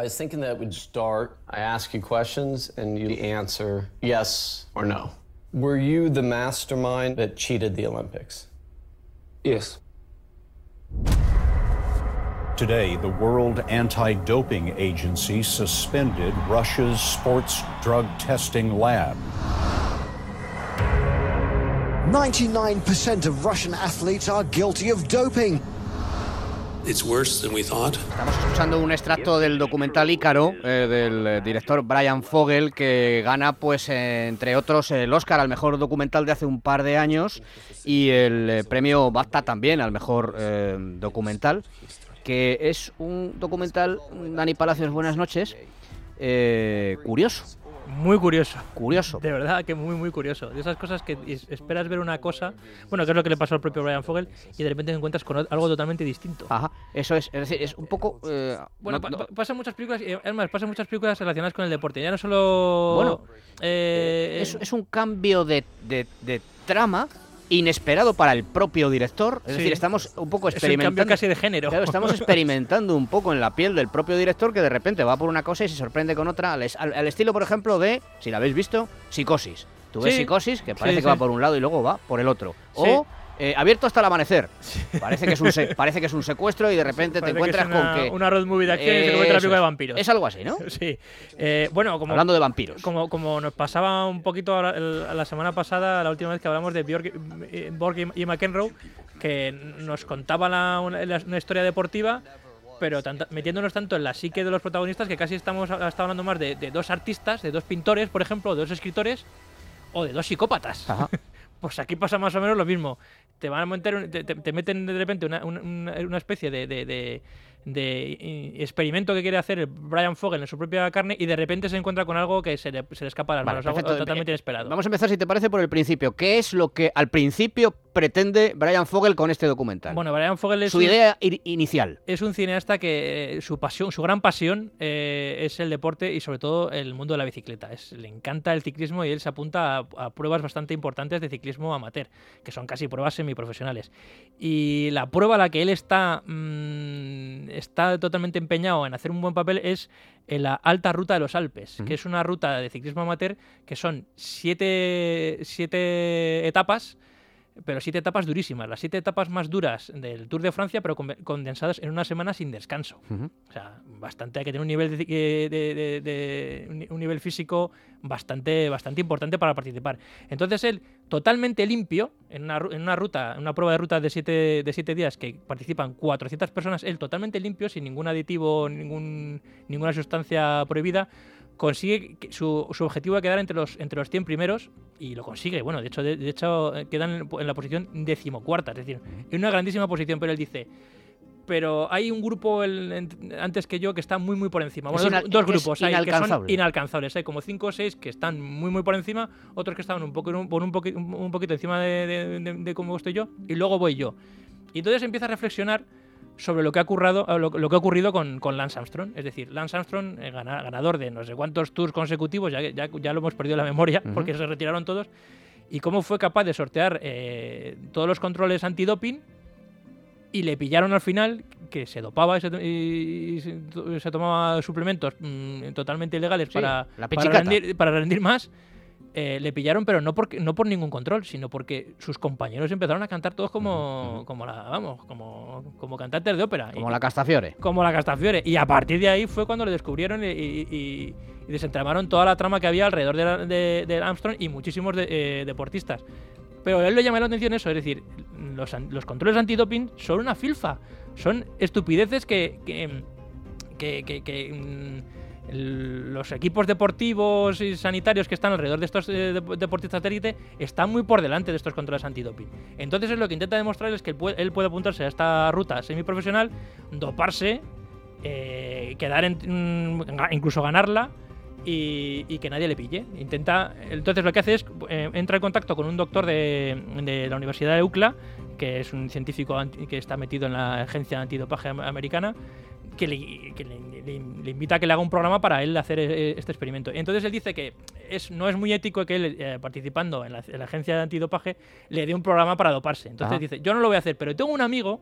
I was thinking that would start. I ask you questions and you answer yes or no. Were you the mastermind that cheated the Olympics? Yes. Today, the World Anti Doping Agency suspended Russia's sports drug testing lab. 99% of Russian athletes are guilty of doping. It's worse than we thought. Estamos escuchando un extracto del documental Ícaro eh, del eh, director Brian Fogel que gana, pues, eh, entre otros, el Oscar al mejor documental de hace un par de años y el eh, premio BAFTA también al mejor eh, documental, que es un documental, Dani Palacios, buenas noches, eh, curioso. Muy curioso. Curioso. De verdad que muy, muy curioso. De esas cosas que es- esperas ver una cosa, bueno, que es lo que le pasó al propio Brian Fogel, y de repente te encuentras con algo totalmente distinto. Ajá, eso es, es decir, es un poco... eh, Bueno, no- pa- no- pa- pasan muchas películas, y además pasan muchas películas relacionadas con el deporte. Ya no solo. Bueno, eh, es, es un cambio de, de- de trama inesperado para el propio director. Es Sí. decir, estamos un poco es un experimentando. cambio casi de género. Claro, estamos experimentando un poco en la piel del propio director que de repente va por una cosa y se sorprende con otra, al, es- al- al estilo, por ejemplo, de, si la habéis visto, Psicosis. Tú ves Sí. Psicosis, que parece Sí, que va por un lado y luego va por el otro. O eh, Abierto hasta el amanecer. Parece, que es un parece que es un secuestro y de repente te Parece que encuentras una- con que... Una road movie de acción y se convierte en la Eso película de vampiros. Es algo así, ¿no? Sí. Eh, bueno, como, Hablando de vampiros. como, como nos pasaba un poquito a la, el- a la semana pasada, la última vez que hablamos de Björk, eh, Borg y McEnroe, que nos contaba la- una, historia deportiva, pero metiéndonos tanto en la psique de los protagonistas que casi estamos hablando más de, de dos artistas, de dos pintores, por ejemplo, de dos escritores, o de dos psicópatas. Ajá. Pues aquí pasa más o menos lo mismo. Te van a meter, te, te- te meten de repente una, una- una- especie de, de- de- de, experimento que quiere hacer Brian Fogel en su propia carne y de repente se encuentra con algo que se le, se le escapa de las Vale, manos, algo totalmente inesperado. Vamos a empezar, si te parece, por el principio. ¿Qué es lo que al principio pretende Brian Fogel con este documental? Bueno, Brian Fogel es Su idea inicial. es un cineasta que eh, su pasión, su gran pasión eh, es el deporte y sobre todo el mundo de la bicicleta. Es, le encanta el ciclismo y él se apunta a, a pruebas bastante importantes de ciclismo amateur, que son casi pruebas semiprofesionales. Y la prueba a la que él está, mm, está totalmente empeñado en hacer un buen papel es en la Alta Ruta de los Alpes, que es una ruta de ciclismo amateur que son siete, siete etapas pero siete etapas durísimas, las siete etapas más duras del Tour de Francia, pero con- condensadas en una semana sin descanso. O sea, bastante hay que tener un nivel de, de- de- un ni- un nivel físico bastante, bastante importante para participar. Entonces él, totalmente limpio, en una, en una ruta, en una prueba de ruta de siete, de siete días que participan 400 personas, él totalmente limpio, sin ningún aditivo, ningún, ninguna sustancia prohibida, consigue su, su objetivo de quedar entre los, entre los 100 primeros y lo consigue. Bueno, de hecho, de, de hecho eh, quedan en, la posición decimocuarta, es decir, en una grandísima posición, pero él dice, pero hay un grupo el- en- antes que yo que está muy muy por encima. Bueno, dos, grupos hay que son inalcanzable. inalcanzables. Hay como cinco o seis que están muy muy por encima, otros que estaban un, poco, un- un poquito encima de, de, de- de cómo estoy yo, y luego voy yo. Y entonces empieza a reflexionar sobre lo que ha, ocurrado, lo, lo que ha ocurrido con, con Lance Armstrong. Es decir, Lance Armstrong, eh, gana- ganador de no sé cuántos tours consecutivos, ya, ya, ya lo hemos perdido la memoria porque se retiraron todos, y cómo fue capaz de sortear eh, todos los controles antidoping y le pillaron al final que se dopaba y se, y- y se- se tomaba suplementos mm, totalmente ilegales Sí, para, la para, pichicata. rendir, para rendir más. Eh, le pillaron, pero no, porque, no por ningún control, sino porque sus compañeros empezaron a cantar todos como, como la, vamos, como, como cantantes de ópera. Como Y- la Castafiore. como la Castafiore. Y a partir de ahí fue cuando le descubrieron y, y- y- desentramaron toda la trama que había alrededor de, la- de- de Armstrong y muchísimos de- eh, deportistas. Pero a él le llama la atención eso, es decir, los, controles antidoping son una filfa, son estupideces que, que, que- que- que, mm, los equipos deportivos y sanitarios que están alrededor de estos eh, dep- deportistas de están muy por delante de estos controles antidoping. Entonces es lo que intenta demostrar es que él puede, apuntarse a esta ruta semiprofesional, doparse, eh, quedar en, mm, incluso ganarla y, que nadie le pille. Intenta, entonces lo que hace es eh, entra en contacto con un doctor de, de la Universidad de UCLA, que es un científico que está metido en la agencia antidopaje am- americana, que, le, que le- le- le invita a que le haga un programa para él hacer eh, este experimento. Entonces él dice que es, no es muy ético que él, eh, participando en la, en la agencia de antidopaje, le dé un programa para doparse. Entonces dice, yo no lo voy a hacer, pero tengo un amigo,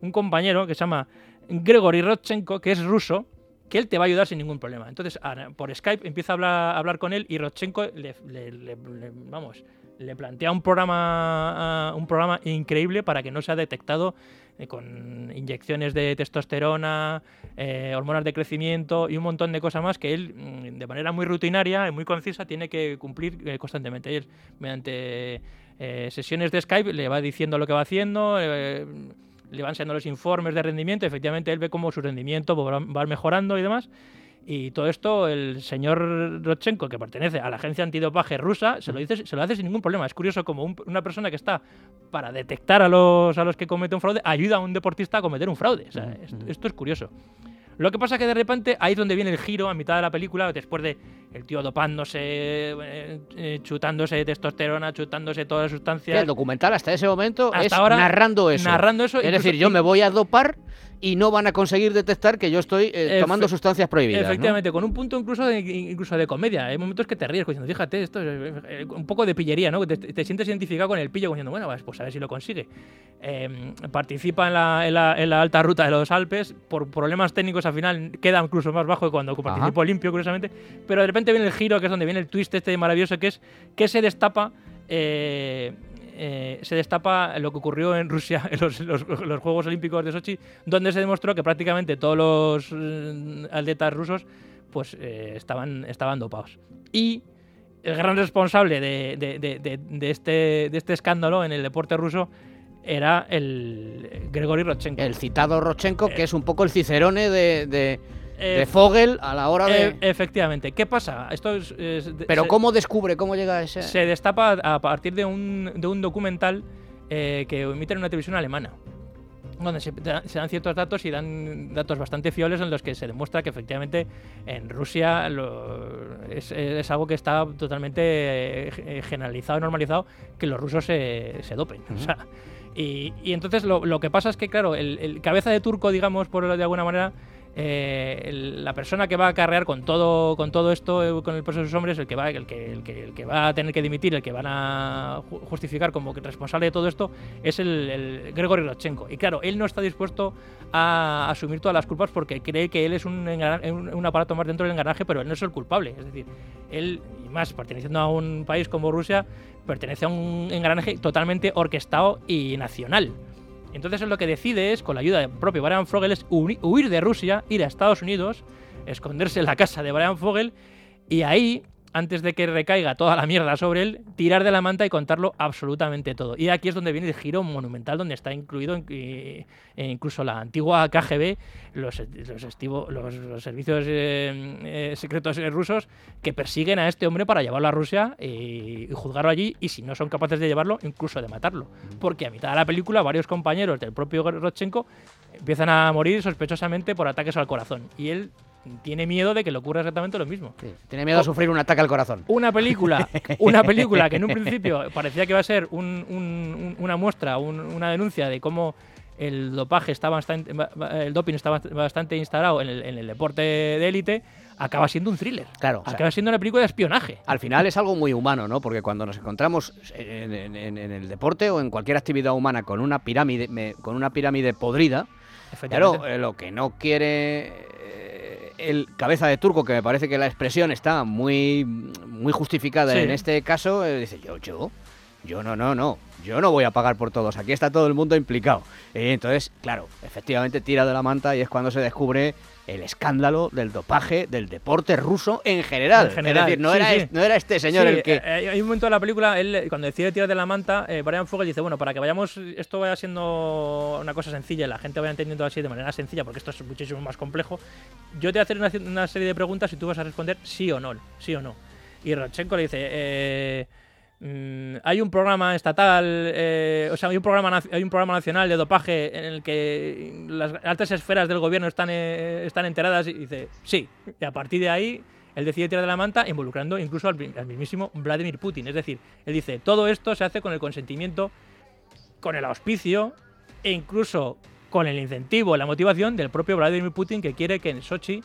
un compañero que se llama Gregory Rodchenko, que es ruso, que él te va a ayudar sin ningún problema. Entonces, por Skype empieza a hablar, hablar con él y Rodchenko le, vamos, le plantea un programa, un programa increíble para que no sea detectado eh, con inyecciones de testosterona, eh, hormonas de crecimiento y un montón de cosas más que él, mm, de manera muy rutinaria y muy concisa, tiene que cumplir eh, constantemente. Él, mediante sesiones de Skype, le va diciendo lo que va haciendo, le va enseñando los informes de rendimiento, efectivamente él ve cómo su rendimiento va mejorando y demás. Y todo esto, el señor Rodchenko, que pertenece a la agencia antidopaje rusa, se lo, dice, se lo hace sin ningún problema. Es curioso como una persona que está para detectar a los, a los que cometen un fraude ayuda a un deportista a cometer un fraude. esto, es curioso. Lo que pasa que de repente ahí es donde viene el giro a mitad de la película, después de el tío dopándose, eh, eh, chutándose testosterona, chutándose todas las sustancias. El documental hasta ese momento es narrando eso. Narrando eso. Es decir, yo me voy a dopar y no van a conseguir detectar que yo estoy eh, tomando sustancias prohibidas. Efectivamente, con un punto incluso de, incluso de comedia. Hay momentos que te ríes diciendo, fíjate, esto es un poco de pillería, ¿no? Te, te, sientes identificado con el pillo diciendo, bueno, pues a ver si lo consigue. Em, participa en la, en, la, alta ruta de los Alpes, por problemas técnicos al final queda incluso más bajo que cuando participó limpio, curiosamente, pero de repente viene el giro, que es donde viene el twist este maravilloso, que es que se destapa... Eh, eh, se destapa lo que ocurrió en Rusia en los, Juegos Olímpicos de Sochi, donde se demostró que prácticamente todos los eh, atletas rusos pues estaban, estaban dopados. Y el gran responsable de, de, este, de este escándalo en el deporte ruso era el Gregory Rodchenko. El citado Rodchenko, que es un poco el cicerone de, de, eh, Fogel a la hora de... Eh, efectivamente. ¿Qué pasa? Esto es, Pero ¿cómo descubre? ¿Cómo llega a ese...? Se destapa a partir de un, de un documental eh, que emite en una televisión alemana donde se, dan ciertos datos y dan datos bastante fiables en los que se demuestra que efectivamente en Rusia es, algo que está totalmente generalizado y normalizado que los rusos se, se dopen. O sea, y, entonces lo, que pasa es que, claro, el, cabeza de turco, digamos, por de alguna manera, eh, la persona que va a carrear con todo, con todo esto, eh, con el peso de sus hombres, el que va, el que, el que, el que va a tener que dimitir, el que van a justificar como responsable de todo esto, es el, el Gregory Rodchenko. Y claro, él no está dispuesto a asumir todas las culpas porque cree que él es un, un, aparato más dentro del engranaje, pero él no es el culpable. Es decir, él, y más perteneciendo a un país como Rusia, pertenece a un engranaje totalmente orquestado y nacional. Entonces lo que decide es, con la ayuda del propio Brian Fogel, es huir de Rusia, ir a Estados Unidos, esconderse en la casa de Brian Fogel y ahí antes de que recaiga toda la mierda sobre él, tirar de la manta y contarlo absolutamente todo. Y aquí es donde viene el giro monumental, donde está incluido e incluso la antigua KGB, los, los, servicios eh, eh, secretos rusos que persiguen a este hombre para llevarlo a Rusia y, juzgarlo allí, y si no son capaces de llevarlo, incluso de matarlo. Porque a mitad de la película, varios compañeros del propio Rodchenko empiezan a morir sospechosamente por ataques al corazón. Y él tiene miedo de que le ocurra exactamente lo mismo. tiene miedo a sufrir un ataque al corazón. Una película, una película que en un principio parecía que iba a ser una muestra, una denuncia de cómo el dopaje está bastante, el doping está bastante instalado en el, deporte de élite, acaba siendo un thriller. Claro. Acaba siendo una película de espionaje. Al final es algo muy humano, ¿no? Porque cuando nos encontramos en, el deporte o en cualquier actividad humana con una pirámide, con una pirámide podrida, claro, eh, lo que no quiere el cabeza de turco, que me parece que la expresión está muy, muy justificada en este caso, eh, dice, yo, yo, yo no, no, no, yo no voy a pagar por todos, aquí está todo el mundo implicado. Y entonces, claro, efectivamente tira de la manta y es cuando se descubre el escándalo del dopaje del deporte ruso en general. Es decir, no, era, Este, no era este señor el que... Eh, hay un momento de la película, él cuando decide tirar de la manta, eh, Brian Fogel dice, bueno, para que vayamos, esto vaya siendo una cosa sencilla y la gente vaya entendiendo así de manera sencilla, porque esto es muchísimo más complejo, yo te voy a hacer una, una serie de preguntas y tú vas a responder sí o no, sí o no. Y Rodchenko le dice... Eh, Mm, hay un programa estatal, eh, o sea, hay un programa, hay un programa nacional de dopaje en el que las altas esferas del gobierno están, eh, están enteradas y dice, sí. Y a partir de ahí, él decide tirar de la manta, involucrando incluso al, mismísimo Vladimir Putin. Es decir, él dice, todo esto se hace con el consentimiento, con el auspicio e incluso con el incentivo, la motivación del propio Vladimir Putin que quiere que en Sochi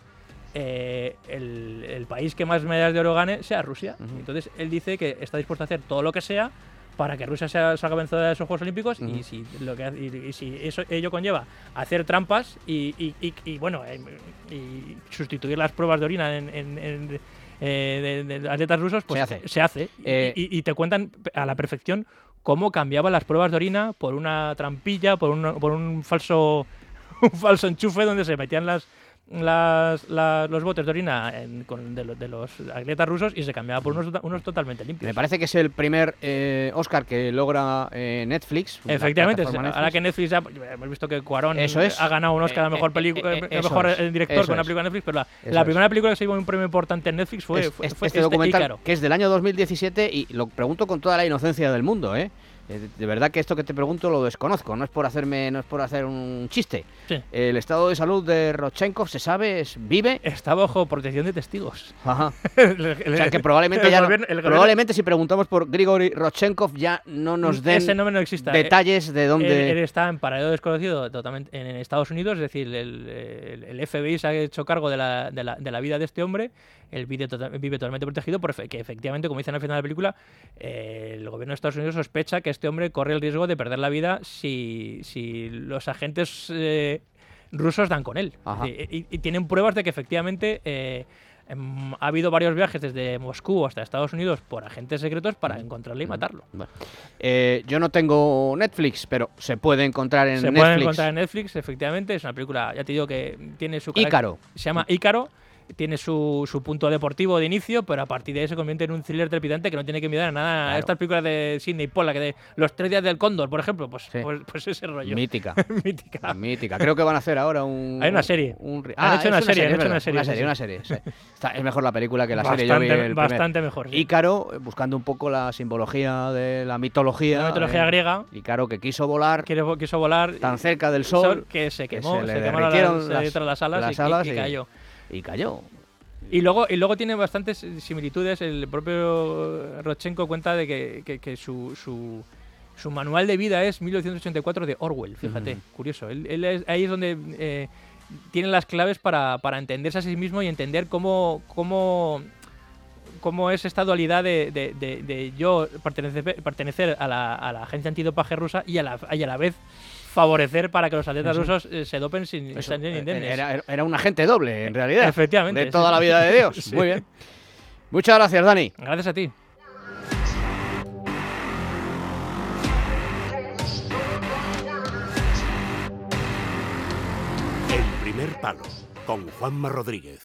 eh, el, país que más medallas de oro gane sea Rusia. Entonces él dice que está dispuesto a hacer todo lo que sea para que Rusia sea, salga vencedora de esos Juegos Olímpicos y si lo que y, si eso ello conlleva hacer trampas y, y, y bueno eh, y sustituir las pruebas de orina en, en, eh, de, atletas rusos pues se hace, eh, y, te cuentan a la perfección cómo cambiaban las pruebas de orina por una trampilla por un, por un falso un falso enchufe donde se metían las las, los botes de orina con, de, los atletas rusos y se cambiaba por unos, unos totalmente limpios. Me parece que es el primer eh, Oscar que logra eh, Netflix. Efectivamente, ahora que Netflix. Ya, hemos visto que Cuarón ha ganado un Oscar a mejor, eh, mejor director con una película de Netflix, pero la, primera película que se llevó un premio importante en Netflix fue, fue, este, este documental que es del año 2017 y lo pregunto con toda la inocencia del mundo, ¿eh? Eh, de verdad que esto que te pregunto lo desconozco, no es por hacerme, no es por hacer un chiste. El estado de salud de Rodchenkov se sabe, es, vive. Está bajo protección de testigos. Ajá. o sea que probablemente ya probablemente si preguntamos por Grigori Rodchenkov ya no nos den detalles de dónde. Él, está en paradero desconocido totalmente en Estados Unidos, es decir, el, FBI se ha hecho cargo de la, de la, de la vida de este hombre él vive, tota-, vive totalmente protegido, porque efectivamente, como dicen al final de la película, eh, el gobierno de Estados Unidos sospecha que este hombre corre el riesgo de perder la vida si, si los agentes eh, rusos dan con él. Y, tienen pruebas de que efectivamente... Eh, em, ha habido varios viajes desde Moscú hasta Estados Unidos por agentes secretos para mm. encontrarle y mm. matarlo. yo no tengo Netflix, pero se puede encontrar en Netflix. Se puede encontrar en Netflix, efectivamente. Es una película, ya te digo que tiene su... Ícaro. Se llama Ícaro tiene su, su, punto deportivo de inicio, pero a partir de ahí se convierte en un thriller trepidante que no tiene que mirar a nada. Estas películas de Sidney Pollack, de Los tres días del cóndor, por ejemplo, pues, pues, pues, ese rollo. Mítica. Mítica. Mítica. Creo que van a hacer ahora un... Hay una serie. ah, han hecho una, serie, han hecho una serie. Una serie, es mejor la película que la serie. Yo vi bastante mejor. Ícaro, buscando un poco la simbología de la mitología. La mitología griega. Ícaro que quiso volar. quiso volar. Tan cerca del sol. que se quemó, se, le quemó las, las, alas, y, cayó. Y cayó. Y luego, y luego tiene bastantes similitudes. El propio Rochenko cuenta de que, su, su, manual de vida es 1984 de Orwell, fíjate, curioso. Él, ahí es donde eh, tiene las claves para, para, entenderse a sí mismo y entender cómo, cómo, cómo es esta dualidad de, de, yo pertenecer, pertenecer a, la, a la agencia antidopaje rusa y a la, y a la vez favorecer para que los atletas rusos eh, se dopen sin estar eh, Era, era, un agente doble, en realidad. Efectivamente. De toda la vida de Dios. Muy bien. Muchas gracias, Dani. Gracias a ti. El primer palo con Juanma Rodríguez.